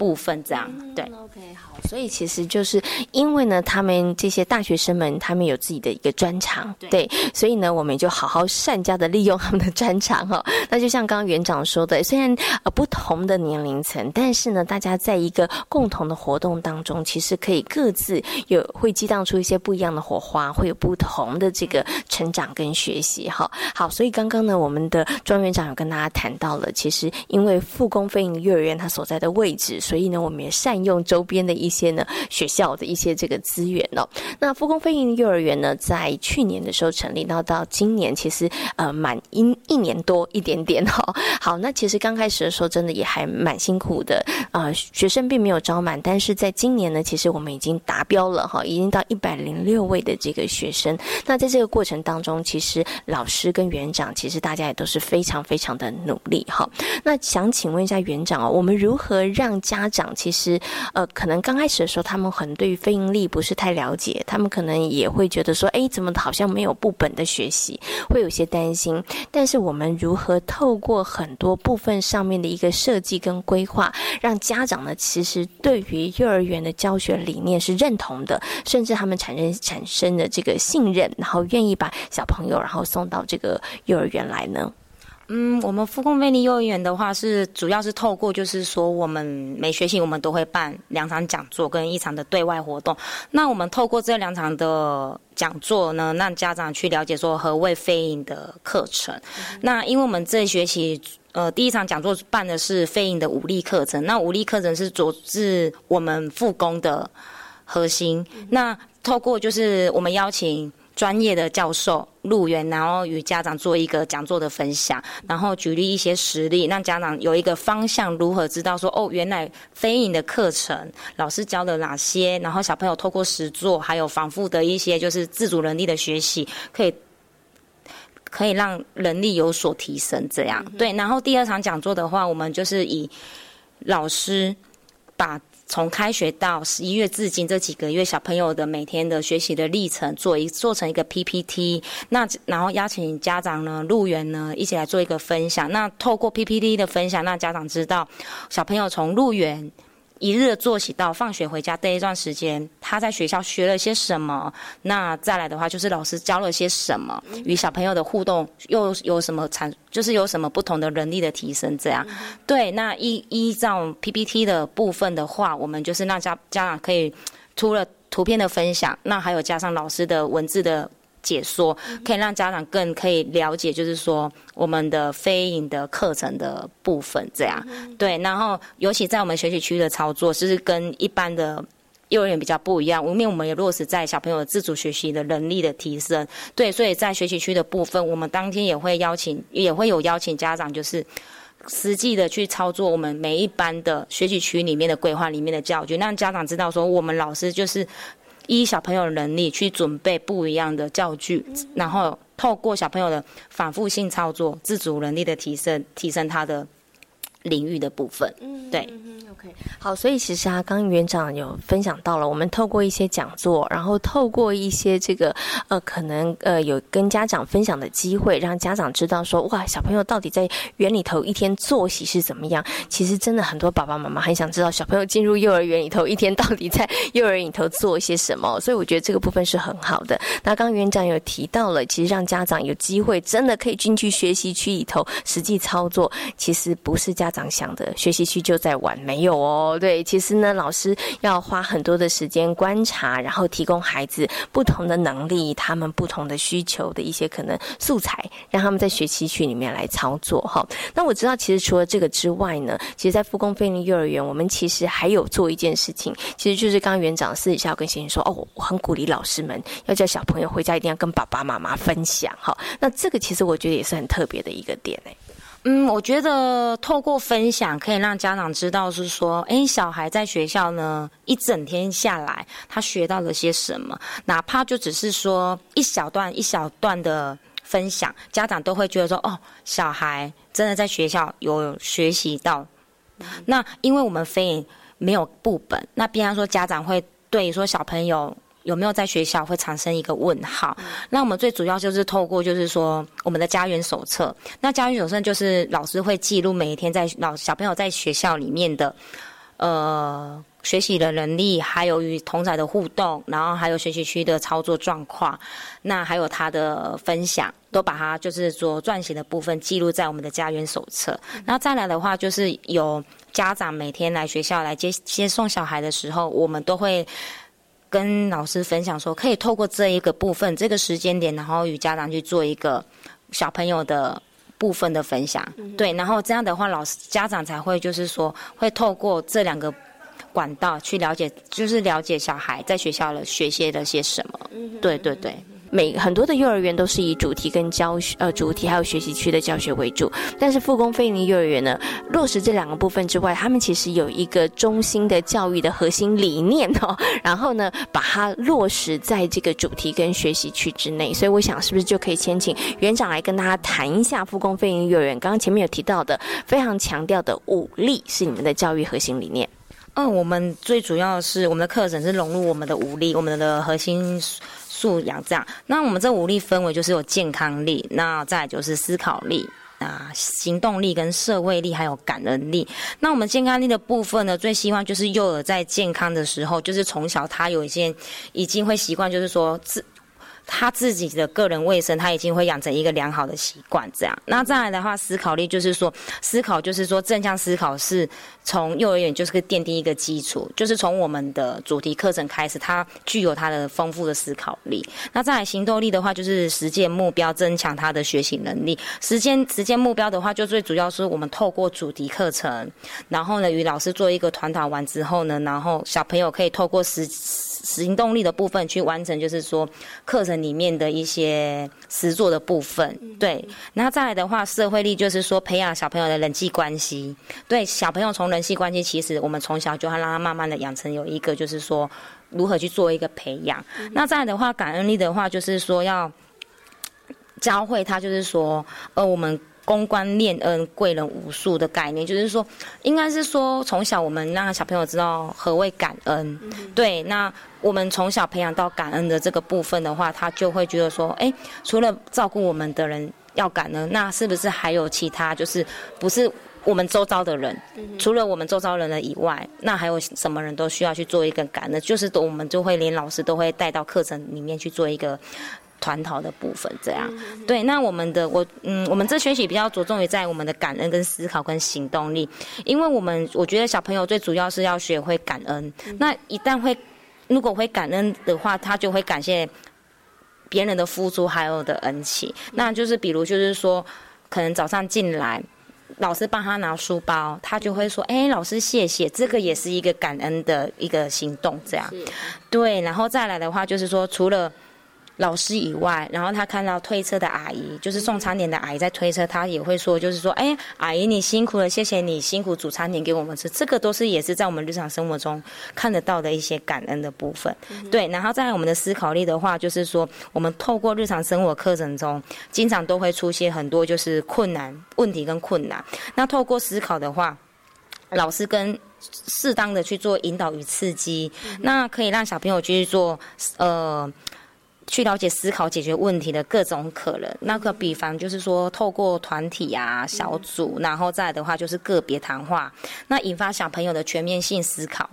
部分这样对，OK 好，所以其实就是因为呢，他们这些大学生们，他们有自己的一个专长，对，所以呢，我们就好好善加的利用他们的专长哈。那就像刚刚园长说的，虽然呃不同的年龄层，但是呢，大家在一个共同的活动当中，其实可以各自有会激荡出一些不一样的火花，会有不同的这个成长跟学习哈。好，所以刚刚呢，我们的庄园长有跟大家谈到了，其实因为复工飞营幼儿园它所在的位置。所以呢，我们也善用周边的一些呢学校的一些这个资源哦。那复工飞营幼儿园呢，在去年的时候成立，到到今年其实呃满一一年多一点点哈。好，那其实刚开始的时候真的也还蛮辛苦的啊，学生并没有招满，但是在今年呢，其实我们已经达标了哈，已经到一百零六位的这个学生。那在这个过程当中，其实老师跟园长其实大家也都是非常非常的努力哈。那想请问一下园长哦，我们如何让家家长其实，呃，可能刚开始的时候，他们可能对于非盈利不是太了解，他们可能也会觉得说，哎，怎么好像没有部本的学习，会有些担心。但是我们如何透过很多部分上面的一个设计跟规划，让家长呢，其实对于幼儿园的教学理念是认同的，甚至他们产生产生的这个信任，然后愿意把小朋友然后送到这个幼儿园来呢？嗯，我们复工魅力幼儿园的话是主要是透过，就是说我们每学期我们都会办两场讲座跟一场的对外活动。那我们透过这两场的讲座呢，让家长去了解说何谓飞影的课程。那因为我们这学期呃第一场讲座办的是飞影的武力课程，那武力课程是着自我们复工的核心。那透过就是我们邀请。专业的教授入园，然后与家长做一个讲座的分享，然后举例一些实例，让家长有一个方向，如何知道说哦，原来飞影的课程老师教了哪些，然后小朋友透过实作，还有反复的一些就是自主能力的学习，可以可以让能力有所提升。这样对，然后第二场讲座的话，我们就是以老师把。从开学到十一月至今这几个月，小朋友的每天的学习的历程，做一做成一个 PPT，那然后邀请家长呢入园呢一起来做一个分享。那透过 PPT 的分享，让家长知道小朋友从入园。一日的作息到放学回家这一段时间，他在学校学了些什么？那再来的话，就是老师教了些什么？与小朋友的互动又有什么产？就是有什么不同的能力的提升？这样，对。那依依照 PPT 的部分的话，我们就是让家家长可以除了图片的分享，那还有加上老师的文字的。解说可以让家长更可以了解，就是说我们的飞影的课程的部分，这样对。然后尤其在我们学习区的操作，是跟一般的幼儿园比较不一样。因为我们也落实在小朋友自主学习的能力的提升，对。所以在学习区的部分，我们当天也会邀请，也会有邀请家长，就是实际的去操作我们每一班的学习区里面的规划里面的教具，让家长知道说，我们老师就是。依小朋友的能力去准备不一样的教具，然后透过小朋友的反复性操作，自主能力的提升，提升他的领域的部分。嗯，对。OK，好，所以其实啊，刚刚园长有分享到了，我们透过一些讲座，然后透过一些这个呃，可能呃有跟家长分享的机会，让家长知道说，哇，小朋友到底在园里头一天作息是怎么样？其实真的很多爸爸妈妈很想知道小朋友进入幼儿园里头一天到底在幼儿园里头做些什么。所以我觉得这个部分是很好的。那刚刚园长有提到了，其实让家长有机会真的可以进去学习区里头实际操作，其实不是家长想的，学习区就在玩没有。哦，对，其实呢，老师要花很多的时间观察，然后提供孩子不同的能力，他们不同的需求的一些可能素材，让他们在学习区里面来操作哈。那我知道，其实除了这个之外呢，其实，在复工费力幼儿园，我们其实还有做一件事情，其实就是刚刚园长私底下跟先生说，哦，我很鼓励老师们要叫小朋友回家一定要跟爸爸妈妈分享哈。那这个其实我觉得也是很特别的一个点哎。嗯，我觉得透过分享可以让家长知道，是说，哎，小孩在学校呢一整天下来，他学到了些什么，哪怕就只是说一小段一小段的分享，家长都会觉得说，哦，小孩真的在学校有学习到。那因为我们非没有部本，那必然说家长会对说小朋友。有没有在学校会产生一个问号？那我们最主要就是透过就是说我们的家园手册。那家园手册就是老师会记录每一天在老小朋友在学校里面的呃学习的能力，还有与同仔的互动，然后还有学习区的操作状况，那还有他的分享，都把它就是做撰写的部分记录在我们的家园手册。那再来的话，就是有家长每天来学校来接接送小孩的时候，我们都会。跟老师分享说，可以透过这一个部分、这个时间点，然后与家长去做一个小朋友的部分的分享，对，然后这样的话，老师家长才会就是说，会透过这两个管道去了解，就是了解小孩在学校的学些了些什么，对对对。每很多的幼儿园都是以主题跟教学呃主题还有学习区的教学为主，但是复工非营幼儿园呢，落实这两个部分之外，他们其实有一个中心的教育的核心理念哦，然后呢把它落实在这个主题跟学习区之内，所以我想是不是就可以先请园长来跟大家谈一下复工非营幼儿园刚刚前面有提到的非常强调的武力是你们的教育核心理念。嗯，我们最主要是我们的课程是融入我们的武力，我们的核心。素养这样，那我们这五力分为就是有健康力，那再就是思考力啊、行动力跟社会力，还有感恩力。那我们健康力的部分呢，最希望就是幼儿在健康的时候，就是从小他有一些已经会习惯，就是说自。他自己的个人卫生，他已经会养成一个良好的习惯，这样。那再来的话，思考力就是说，思考就是说正向思考是从幼儿园就是个奠定一个基础，就是从我们的主题课程开始，他具有他的丰富的思考力。那再来行动力的话，就是实践目标，增强他的学习能力。实践实践目标的话，就最主要是我们透过主题课程，然后呢与老师做一个团讨完之后呢，然后小朋友可以透过实。行动力的部分去完成，就是说课程里面的一些实作的部分，对。然后再来的话，社会力就是说培养小朋友的人际关系，对小朋友从人际关系，其实我们从小就要让他慢慢的养成有一个，就是说如何去做一个培养。那再来的话，感恩力的话，就是说要教会他，就是说呃我们。公关恋恩、贵人无数的概念，就是说，应该是说，从小我们让小朋友知道何谓感恩。对，那我们从小培养到感恩的这个部分的话，他就会觉得说，哎，除了照顾我们的人要感恩，那是不是还有其他？就是不是我们周遭的人，除了我们周遭人的以外，那还有什么人都需要去做一个感恩？就是我们就会连老师都会带到课程里面去做一个。团讨的部分，这样对。那我们的我嗯，我们这学习比较着重于在我们的感恩跟思考跟行动力，因为我们我觉得小朋友最主要是要学会感恩。那一旦会如果会感恩的话，他就会感谢别人的付出还有的恩情。那就是比如就是说，可能早上进来，老师帮他拿书包，他就会说：“哎，老师谢谢。”这个也是一个感恩的一个行动，这样对。然后再来的话，就是说除了老师以外，然后他看到推车的阿姨，就是送餐点的阿姨在推车，他也会说，就是说，哎，阿姨你辛苦了，谢谢你辛苦煮餐点给我们吃，这个都是也是在我们日常生活中看得到的一些感恩的部分。对，然后在我们的思考力的话，就是说，我们透过日常生活课程中，经常都会出现很多就是困难问题跟困难，那透过思考的话，老师跟适当的去做引导与刺激，那可以让小朋友去做，呃。去了解思考解决问题的各种可能。那个比方就是说，透过团体啊、小组，然后再的话就是个别谈话，那引发小朋友的全面性思考。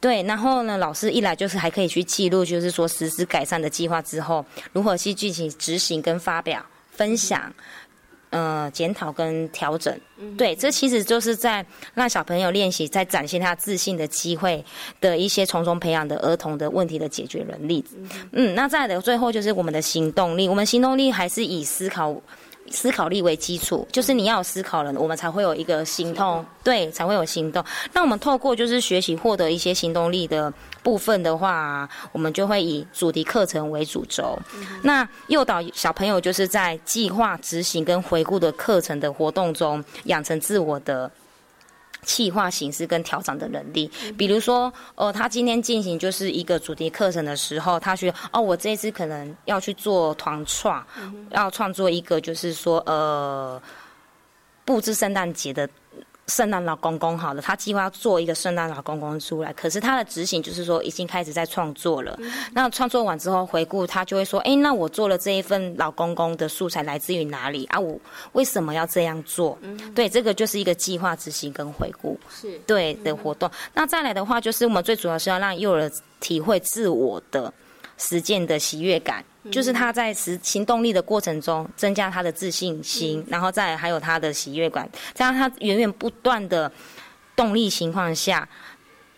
对，然后呢，老师一来就是还可以去记录，就是说实施改善的计划之后，如何去进行执行跟发表分享。呃，检讨跟调整，对，这其实就是在让小朋友练习，在展现他自信的机会的一些从中培养的儿童的问题的解决能力。嗯，那再的最后就是我们的行动力，我们行动力还是以思考。思考力为基础，就是你要有思考了，我们才会有一个行动，对，才会有行动。那我们透过就是学习获得一些行动力的部分的话，我们就会以主题课程为主轴，那诱导小朋友就是在计划执行跟回顾的课程的活动中，养成自我的。气化形式跟调整的能力，比如说，呃，他今天进行就是一个主题课程的时候，他学哦，我这一次可能要去做团创，要创作一个就是说，呃，布置圣诞节的。圣诞老公公好了，他计划做一个圣诞老公公出来，可是他的执行就是说已经开始在创作了。那创作完之后回顾，他就会说：“哎，那我做了这一份老公公的素材来自于哪里啊？我为什么要这样做？”对，这个就是一个计划执行跟回顾，是对的活动。那再来的话，就是我们最主要是要让幼儿体会自我的实践的喜悦感。就是他在实行动力的过程中，增加他的自信心，然后再还有他的喜悦感，这样他源源不断的动力情况下，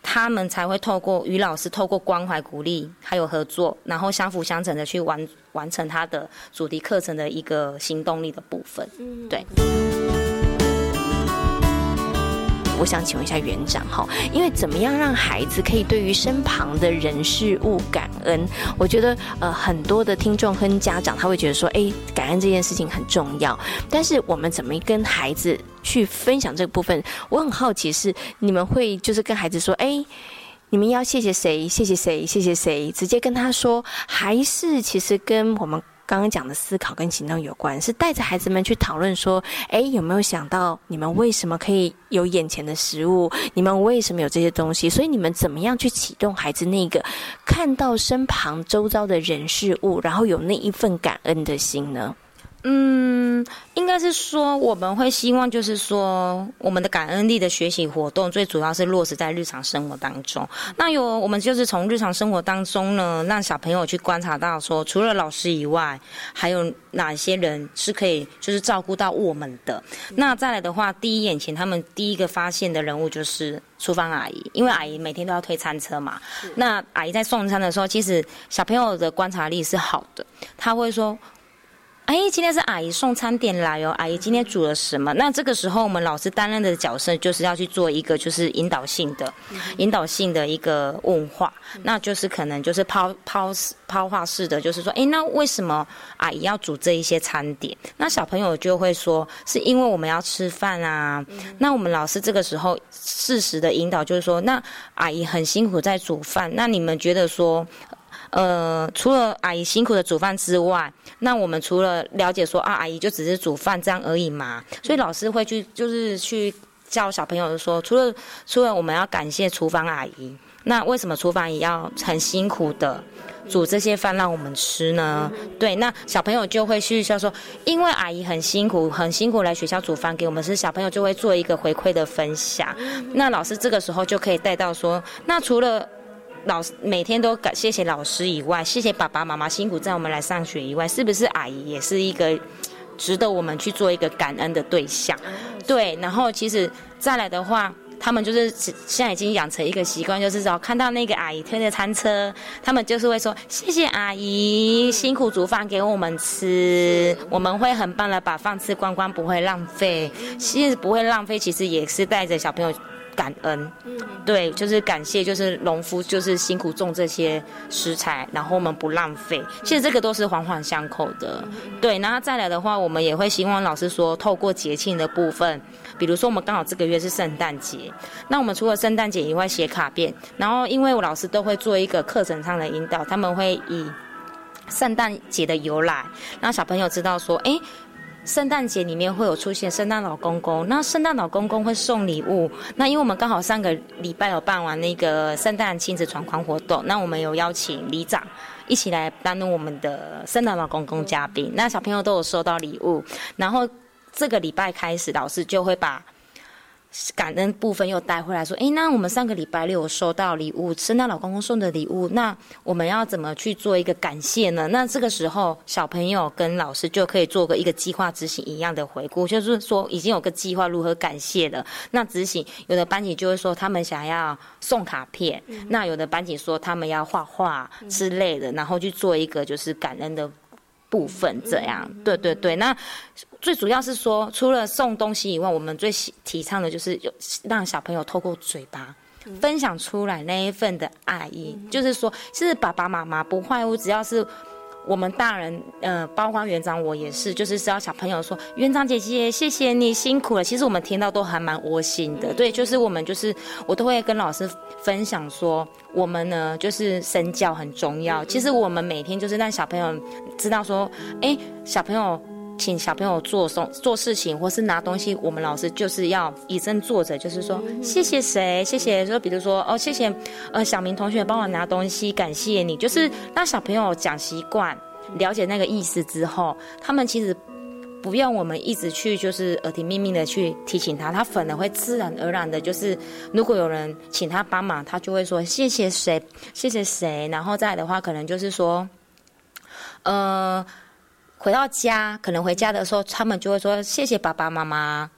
他们才会透过与老师透过关怀鼓励，还有合作，然后相辅相成的去完完成他的主题课程的一个行动力的部分，对。我想请问一下园长哈，因为怎么样让孩子可以对于身旁的人事物感恩？我觉得呃很多的听众跟家长他会觉得说，哎，感恩这件事情很重要。但是我们怎么跟孩子去分享这个部分？我很好奇是你们会就是跟孩子说，哎，你们要谢谢谁？谢谢谁？谢谢谁？直接跟他说，还是其实跟我们？刚刚讲的思考跟行动有关，是带着孩子们去讨论说：哎，有没有想到你们为什么可以有眼前的食物？你们为什么有这些东西？所以你们怎么样去启动孩子那个看到身旁周遭的人事物，然后有那一份感恩的心呢？嗯，应该是说我们会希望，就是说我们的感恩力的学习活动，最主要是落实在日常生活当中。那有我们就是从日常生活当中呢，让小朋友去观察到，说除了老师以外，还有哪些人是可以就是照顾到我们的。那再来的话，第一眼前他们第一个发现的人物就是厨房阿姨，因为阿姨每天都要推餐车嘛。那阿姨在送餐的时候，其实小朋友的观察力是好的，他会说。哎，今天是阿姨送餐点来哦。阿姨今天煮了什么？那这个时候，我们老师担任的角色就是要去做一个就是引导性的、引导性的一个问话。那就是可能就是抛抛抛话式的，就是说，哎，那为什么阿姨要煮这一些餐点？那小朋友就会说，是因为我们要吃饭啊。那我们老师这个时候适时的引导，就是说，那阿姨很辛苦在煮饭。那你们觉得说？呃，除了阿姨辛苦的煮饭之外，那我们除了了解说啊，阿姨就只是煮饭这样而已嘛。所以老师会去，就是去教小朋友说，除了除了我们要感谢厨房阿姨，那为什么厨房也要很辛苦的煮这些饭让我们吃呢？对，那小朋友就会去笑说，因为阿姨很辛苦，很辛苦来学校煮饭给我们吃，小朋友就会做一个回馈的分享。那老师这个时候就可以带到说，那除了。老师每天都感谢谢老师以外，谢谢爸爸妈妈辛苦载我们来上学以外，是不是阿姨也是一个值得我们去做一个感恩的对象？对，然后其实再来的话，他们就是现在已经养成一个习惯，就是说看到那个阿姨推着餐车，他们就是会说谢谢阿姨辛苦煮饭给我们吃，我们会很棒的把饭吃光光，不会浪费。其实不会浪费，其实也是带着小朋友。感恩，嗯，对，就是感谢，就是农夫就是辛苦种这些食材，然后我们不浪费。其实这个都是环环相扣的，对。然后再来的话，我们也会希望老师说，透过节庆的部分，比如说我们刚好这个月是圣诞节，那我们除了圣诞节以外写卡片，然后因为我老师都会做一个课程上的引导，他们会以圣诞节的由来，让小朋友知道说，哎。圣诞节里面会有出现圣诞老公公，那圣诞老公公会送礼物。那因为我们刚好上个礼拜有办完那个圣诞亲子闯关活动，那我们有邀请里长一起来担任我们的圣诞老公公嘉宾。那小朋友都有收到礼物，然后这个礼拜开始，老师就会把。感恩部分又带回来，说：“哎，那我们上个礼拜六收到礼物，圣诞老公公送的礼物，那我们要怎么去做一个感谢呢？那这个时候，小朋友跟老师就可以做个一个计划执行一样的回顾，就是说已经有个计划如何感谢了。那执行有的班级就会说他们想要送卡片，那有的班级说他们要画画之类的，然后去做一个就是感恩的。”部分这样，对对对。那最主要是说，除了送东西以外，我们最提倡的就是有让小朋友透过嘴巴分享出来那一份的爱意。就是说，其实爸爸妈妈不坏我，只要是。我们大人，呃，包括园长，我也是，就是只要小朋友说园长姐姐，谢谢你辛苦了。其实我们听到都还蛮窝心的，对，就是我们就是我都会跟老师分享说，我们呢就是身教很重要。其实我们每天就是让小朋友知道说，哎，小朋友。请小朋友做送做事情，或是拿东西，我们老师就是要以身作则，就是说谢谢谁，谢谢说，比如说哦，谢谢呃小明同学帮我拿东西，感谢你，就是让小朋友讲习惯，了解那个意思之后，他们其实不用我们一直去就是耳提面命的去提醒他，他反而会自然而然的，就是如果有人请他帮忙，他就会说谢谢谁，谢谢谁，然后再的话，可能就是说，呃。回到家，可能回家的时候，他们就会说：“谢谢爸爸妈妈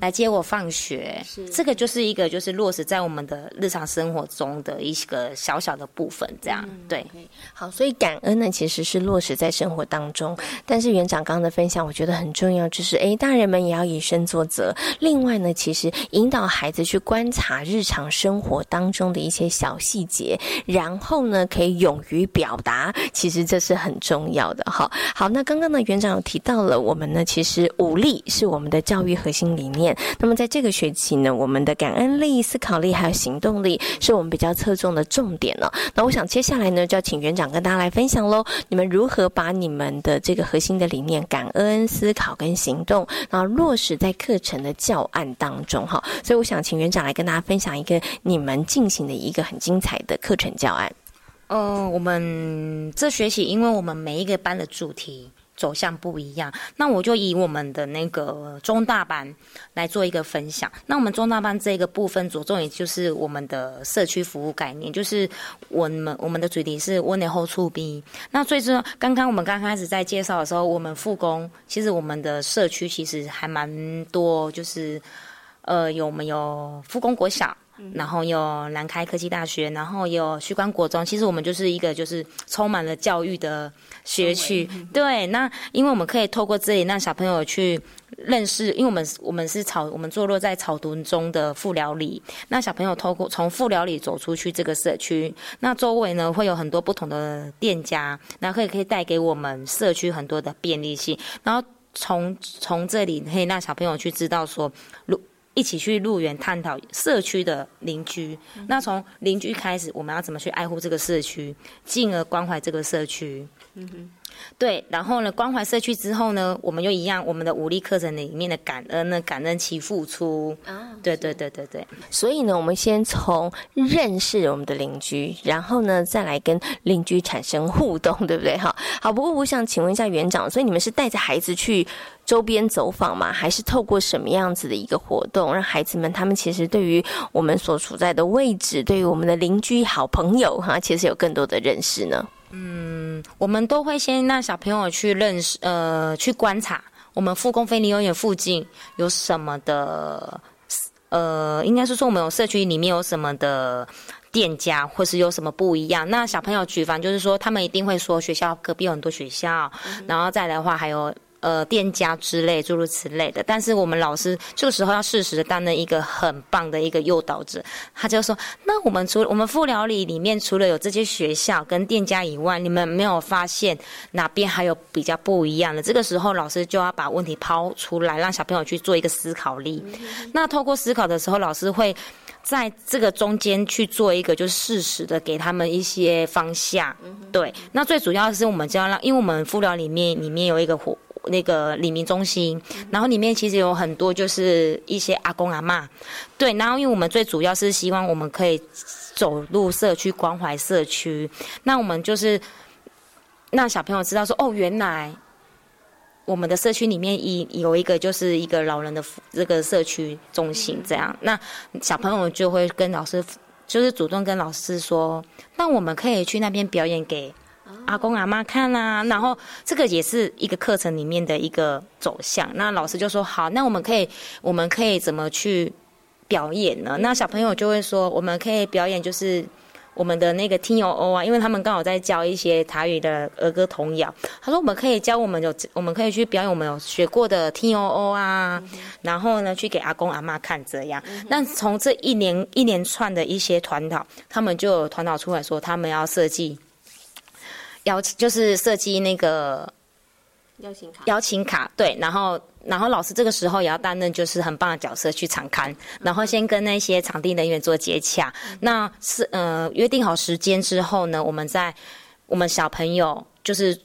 来接我放学。”这个就是一个就是落实在我们的日常生活中的一个小小的部分，这样对。好，所以感恩呢，其实是落实在生活当中。但是园长刚刚的分享，我觉得很重要，就是诶，大人们也要以身作则。另外呢，其实引导孩子去观察日常生活当中的一些小细节，然后呢，可以勇于表达，其实这是很重要的。哈，好，那刚刚。那园长有提到了，我们呢其实武力是我们的教育核心理念。那么在这个学期呢，我们的感恩力、思考力还有行动力是我们比较侧重的重点了。那我想接下来呢，就要请园长跟大家来分享喽。你们如何把你们的这个核心的理念——感恩、思考跟行动，然后落实在课程的教案当中？哈，所以我想请园长来跟大家分享一个你们进行的一个很精彩的课程教案。嗯，我们这学期，因为我们每一个班的主题。走向不一样，那我就以我们的那个中大班来做一个分享。那我们中大班这个部分着重，也就是我们的社区服务概念，就是我们我们的主题是温内后出兵。那最终，刚刚我们刚开始在介绍的时候，我们复工，其实我们的社区其实还蛮多，就是呃，有我们有复工国小。然后有南开科技大学，然后有旭光国中。其实我们就是一个就是充满了教育的学区。对，那因为我们可以透过这里让小朋友去认识，因为我们我们是草，我们坐落在草屯中的富寮里。那小朋友透过从富寮里走出去这个社区，那周围呢会有很多不同的店家，然后可以可以带给我们社区很多的便利性。然后从从这里可以让小朋友去知道说，如一起去入园探讨社区的邻居，那从邻居开始，我们要怎么去爱护这个社区，进而关怀这个社区。嗯哼。对，然后呢，关怀社区之后呢，我们又一样，我们的武力课程里面的感恩呢，感恩其付出。啊，对对对对对。所以呢，我们先从认识我们的邻居，然后呢，再来跟邻居产生互动，对不对？哈，好。不过我想请问一下园长，所以你们是带着孩子去周边走访吗？还是透过什么样子的一个活动，让孩子们他们其实对于我们所处在的位置，对于我们的邻居、好朋友，哈，其实有更多的认识呢？嗯，我们都会先让小朋友去认识，呃，去观察我们复工飞林幼园附近有什么的，呃，应该是说我们有社区里面有什么的店家，或是有什么不一样。那小朋友举凡就是说，他们一定会说学校隔壁有很多学校，然后再来的话还有呃，店家之类诸如此类的，但是我们老师这个时候要适时的担任一个很棒的一个诱导者。他就说：“那我们除我们副疗理里面除了有这些学校跟店家以外，你们没有发现哪边还有比较不一样的？”这个时候老师就要把问题抛出来，让小朋友去做一个思考力。那透过思考的时候，老师会在这个中间去做一个就是适时的给他们一些方向。对，那最主要是我们就要让，因为我们副疗里面里面有一个活。那个李明中心，然后里面其实有很多就是一些阿公阿妈，对，然后因为我们最主要是希望我们可以走入社区关怀社区，那我们就是让小朋友知道说，哦，原来我们的社区里面一有一个就是一个老人的这个社区中心这样，那小朋友就会跟老师就是主动跟老师说，那我们可以去那边表演给。阿公阿妈看啦，然后这个也是一个课程里面的一个走向。那老师就说好，那我们可以，我们可以怎么去表演呢？那小朋友就会说，我们可以表演就是我们的那个听友 O 啊，因为他们刚好在教一些台语的儿歌童谣。他说我们可以教我们有，我们可以去表演我们有学过的听友 O 啊，然后呢去给阿公阿妈看这样。那从这一连一连串的一些团导，他们就有团导出来说，他们要设计。邀请就是设计那个邀请卡，邀请卡对，然后然后老师这个时候也要担任就是很棒的角色去场刊，然后先跟那些场地人员做接洽，那是呃约定好时间之后呢，我们在我们小朋友就是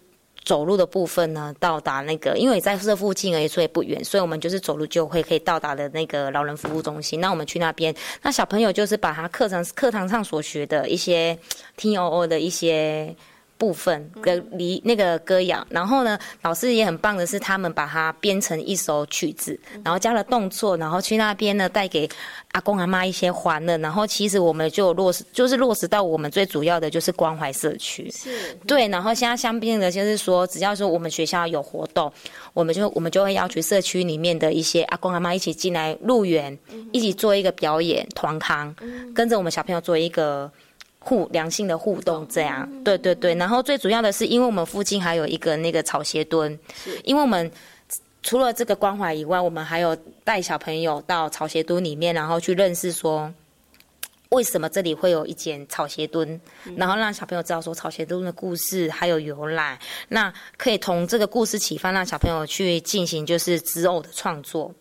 走路的部分呢，到达那个因为在这附近而已，所以不远，所以我们就是走路就会可以到达的那个老人服务中心。那我们去那边，那小朋友就是把他课程课堂上所学的一些 T O O 的一些。部分的离那个歌谣，然后呢，老师也很棒的是，他们把它编成一首曲子，然后加了动作，然后去那边呢带给阿公阿妈一些欢乐，然后其实我们就落实，就是落实到我们最主要的就是关怀社区，是。对，然后现在相应的就是说，只要说我们学校有活动，我们就我们就会要求社区里面的一些阿公阿妈一起进来入园，一起做一个表演团康，跟着我们小朋友做一个。互良性的互动，这样，对对对。然后最主要的是，因为我们附近还有一个那个草鞋墩，因为我们除了这个关怀以外，我们还有带小朋友到草鞋墩里面，然后去认识说，为什么这里会有一间草鞋墩，然后让小朋友知道说草鞋墩的故事还有由来。那可以从这个故事启发，让小朋友去进行就是织偶的创作，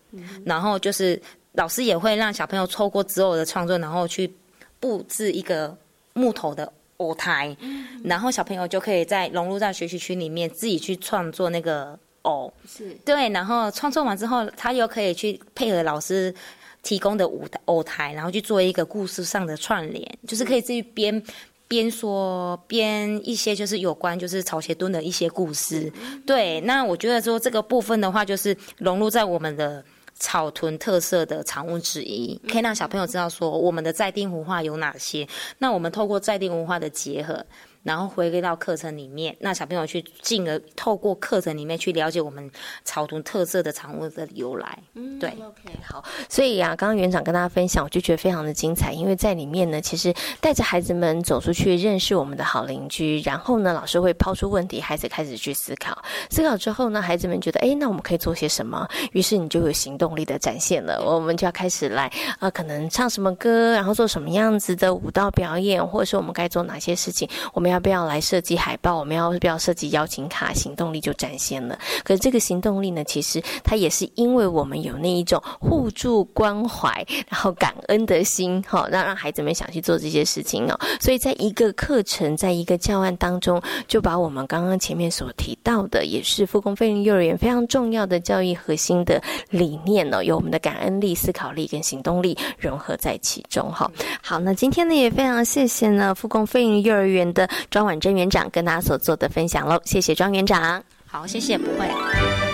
然后就是老师也会让小朋友透过织偶的创作，然后去布置一个。木头的偶台，然后小朋友就可以在融入在学习区里面，自己去创作那个偶，是对，然后创作完之后，他又可以去配合老师提供的舞偶台，然后去做一个故事上的串联，就是可以自己编边说编一些就是有关就是草鞋墩的一些故事。对，那我觉得说这个部分的话，就是融入在我们的。草屯特色的产物之一，可以让小朋友知道说我们的在地文化有哪些。那我们透过在地文化的结合。然后回归到课程里面，那小朋友去进而透过课程里面去了解我们草图特色的产物的由来。嗯，对，OK，好。所以啊，刚刚园长跟大家分享，我就觉得非常的精彩，因为在里面呢，其实带着孩子们走出去认识我们的好邻居，然后呢，老师会抛出问题，孩子开始去思考，思考之后呢，孩子们觉得，哎，那我们可以做些什么？于是你就有行动力的展现了。我们就要开始来啊，可能唱什么歌，然后做什么样子的舞蹈表演，或者是我们该做哪些事情，我们。要不要来设计海报？我们要不要设计邀请卡？行动力就展现了。可是这个行动力呢，其实它也是因为我们有那一种互助关怀，然后感恩的心，哈，让让孩子们想去做这些事情哦。所以在一个课程，在一个教案当中，就把我们刚刚前面所提到的，也是复工飞林幼儿园非常重要的教育核心的理念呢，有我们的感恩力、思考力跟行动力融合在其中，哈。好，那今天呢，也非常谢谢呢复工飞林幼儿园的。庄婉珍园长跟大家所做的分享喽，谢谢庄园长。好，谢谢，不会。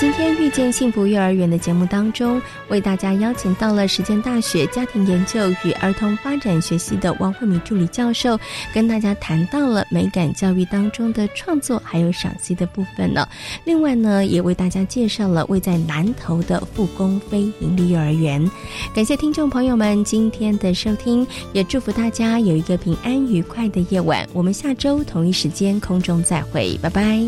今天遇见幸福幼儿园的节目当中，为大家邀请到了实践大学家庭研究与儿童发展学系的王慧敏助理教授，跟大家谈到了美感教育当中的创作还有赏析的部分呢。另外呢，也为大家介绍了位在南投的复工非营利幼儿园。感谢听众朋友们今天的收听，也祝福大家有一个平安愉快的夜晚。我们下周同一时间空中再会，拜拜。